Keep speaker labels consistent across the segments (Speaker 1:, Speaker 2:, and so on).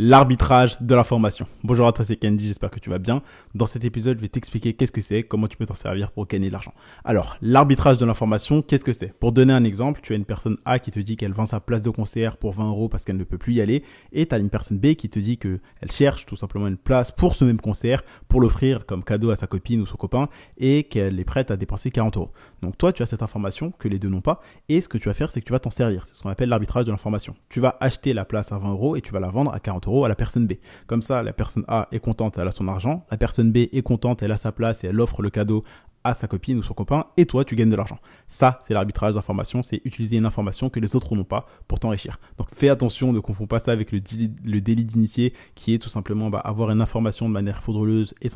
Speaker 1: l'arbitrage de l'information. Bonjour à toi, c'est Candy, j'espère que tu vas bien. Dans cet épisode, je vais t'expliquer qu'est-ce que c'est, comment tu peux t'en servir pour gagner de l'argent. Alors, l'arbitrage de l'information, qu'est-ce que c'est? Pour donner un exemple, tu as une personne A qui te dit qu'elle vend sa place de concert pour 20 euros parce qu'elle ne peut plus y aller, et tu as une personne B qui te dit qu'elle cherche tout simplement une place pour ce même concert, pour l'offrir comme cadeau à sa copine ou son copain, et qu'elle est prête à dépenser 40 euros. Donc toi, tu as cette information que les deux n'ont pas, et ce que tu vas faire, c'est que tu vas t'en servir. C'est ce qu'on appelle l'arbitrage de l'information. Tu vas acheter la place à 20 euros et tu vas la vendre à 40 euros à la personne B. Comme ça, la personne A est contente, elle a son argent. La personne B est contente, elle a sa place et elle offre le cadeau à sa copine ou son copain, et toi, tu gagnes de l'argent. Ça, c'est l'arbitrage d'information, c'est utiliser une information que les autres n'ont pas pour t'enrichir. Donc fais attention, ne confonds pas ça avec le, délit d'initié, qui est tout simplement bah, avoir une information de manière frauduleuse et,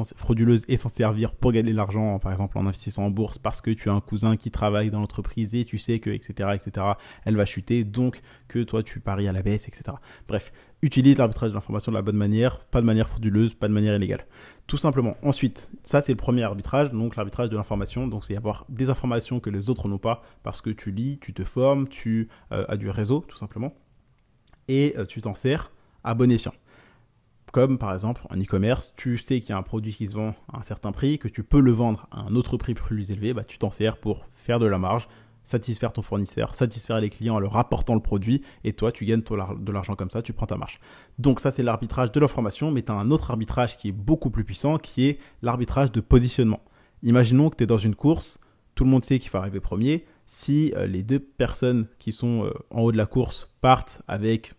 Speaker 1: et s'en servir pour gagner de l'argent, par exemple en investissant en bourse, parce que tu as un cousin qui travaille dans l'entreprise et tu sais que, etc., etc., elle va chuter, donc que toi, tu paries à la baisse, etc. Bref, utilise l'arbitrage d'information de la bonne manière, pas de manière frauduleuse, pas de manière illégale. Tout simplement. Ensuite, ça c'est le premier arbitrage, donc l'arbitrage de l'information. Donc c'est avoir des informations que les autres n'ont pas parce que tu lis, tu te formes, tu euh, as du réseau, tout simplement, et euh, tu t'en sers à bon escient. Comme par exemple en e-commerce, tu sais qu'il y a un produit qui se vend à un certain prix, que tu peux le vendre à un autre prix plus élevé, bah, tu t'en sers pour faire de la marge, satisfaire ton fournisseur, satisfaire les clients en leur apportant le produit, et toi, tu gagnes de l'argent comme ça, tu prends ta marche. Donc ça, c'est l'arbitrage de l'information, mais tu as un autre arbitrage qui est beaucoup plus puissant, qui est l'arbitrage de positionnement. Imaginons que tu es dans une course, tout le monde sait qu'il faut arriver premier. Si euh, les deux personnes qui sont euh, en haut de la course partent avec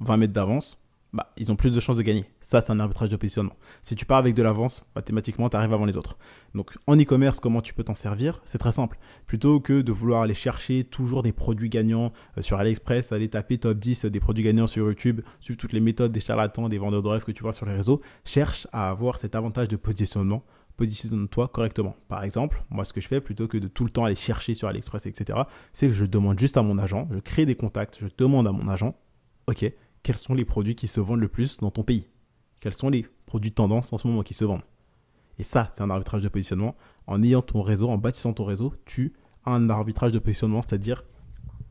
Speaker 1: 20 mètres d'avance, bah, ils ont plus de chances de gagner. Ça, c'est un arbitrage de positionnement. Si tu pars avec de l'avance, mathématiquement, tu arrives avant les autres. Donc, en e-commerce, comment tu peux t'en servir? C'est très simple. Plutôt que de vouloir aller chercher toujours des produits gagnants euh, sur AliExpress, aller taper top 10 des produits gagnants sur YouTube, suivre toutes les méthodes des charlatans, des vendeurs de rêves que tu vois sur les réseaux, cherche à avoir cet avantage de positionnement positionne-toi correctement. Par exemple, moi ce que je fais plutôt que de tout le temps aller chercher sur AliExpress, etc., c'est que je demande juste à mon agent, je crée des contacts, je demande à mon agent, ok, quels sont les produits qui se vendent le plus dans ton pays? Quels sont les produits tendance en ce moment qui se vendent? Et ça, c'est un arbitrage de positionnement. En ayant ton réseau, en bâtissant ton réseau, tu as un arbitrage de positionnement, c'est-à-dire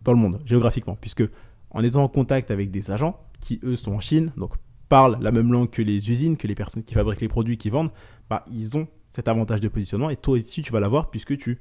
Speaker 1: dans le monde, géographiquement, puisque en étant en contact avec des agents qui, eux, sont en Chine, donc parlent la même langue que les usines, que les personnes qui fabriquent les produits qui vendent, bah, ils ont cet avantage de positionnement et toi aussi, tu vas l'avoir puisque tu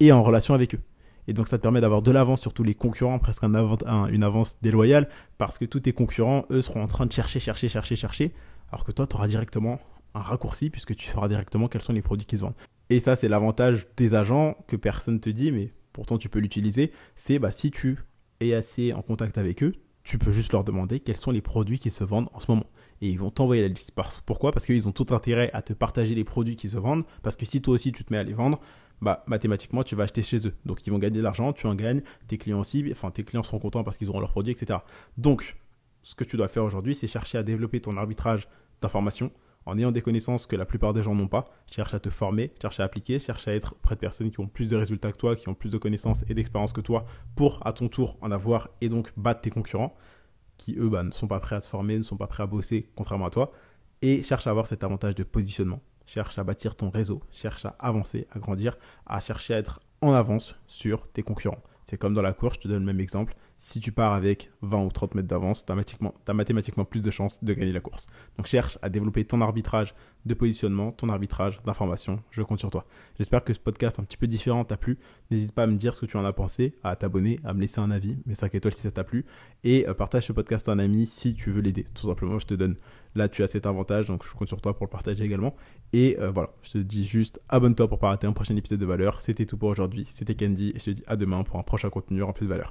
Speaker 1: es en relation avec eux. Et donc ça te permet d'avoir de l'avance sur tous les concurrents, presque une avance déloyale, parce que tous tes concurrents, eux, seront en train de chercher, chercher, chercher, chercher, alors que toi, tu auras directement un raccourci, puisque tu sauras directement quels sont les produits qui se vendent. Et ça, c'est l'avantage des agents que personne ne te dit, mais pourtant tu peux l'utiliser, c'est bah, si tu es assez en contact avec eux, tu peux juste leur demander quels sont les produits qui se vendent en ce moment. Et ils vont t'envoyer la liste. Pourquoi? Parce qu'ils ont tout intérêt à te partager les produits qui se vendent. Parce que si toi aussi tu te mets à les vendre, bah, mathématiquement, tu vas acheter chez eux. Donc, ils vont gagner de l'argent, tu en gagnes, tes clients aussi, enfin, tes clients seront contents parce qu'ils auront leurs produits, etc. Donc, ce que tu dois faire aujourd'hui, c'est chercher à développer ton arbitrage d'informations en ayant des connaissances que la plupart des gens n'ont pas. Cherche à te former, cherche à appliquer, cherche à être près de personnes qui ont plus de résultats que toi, qui ont plus de connaissances et d'expérience que toi pour, à ton tour, en avoir et donc battre tes concurrents qui, eux, bah, ne sont pas prêts à se former, ne sont pas prêts à bosser, contrairement à toi. Et cherche à avoir cet avantage de positionnement cherche à bâtir ton réseau, cherche à avancer, à grandir, à chercher à être en avance sur tes concurrents. C'est comme dans la course, je te donne le même exemple si tu pars avec 20 ou 30 mètres d'avance, tu as, mathématiquement plus de chances de gagner la course. Donc cherche à développer ton arbitrage de positionnement, ton arbitrage d'information. Je compte sur toi. J'espère que ce podcast un petit peu différent t'a plu. N'hésite pas à me dire ce que tu en as pensé, à t'abonner, à me laisser un avis, mais 5 étoiles si ça t'a plu. Et euh, partage ce podcast à un ami si tu veux l'aider. Tout simplement, je te donne. Là, tu as cet avantage, donc je compte sur toi pour le partager également. Et euh, voilà, je te dis juste abonne-toi pour pas rater un prochain épisode de valeur. C'était tout pour aujourd'hui. C'était Candy et je te dis à demain pour un prochain contenu rempli de valeur.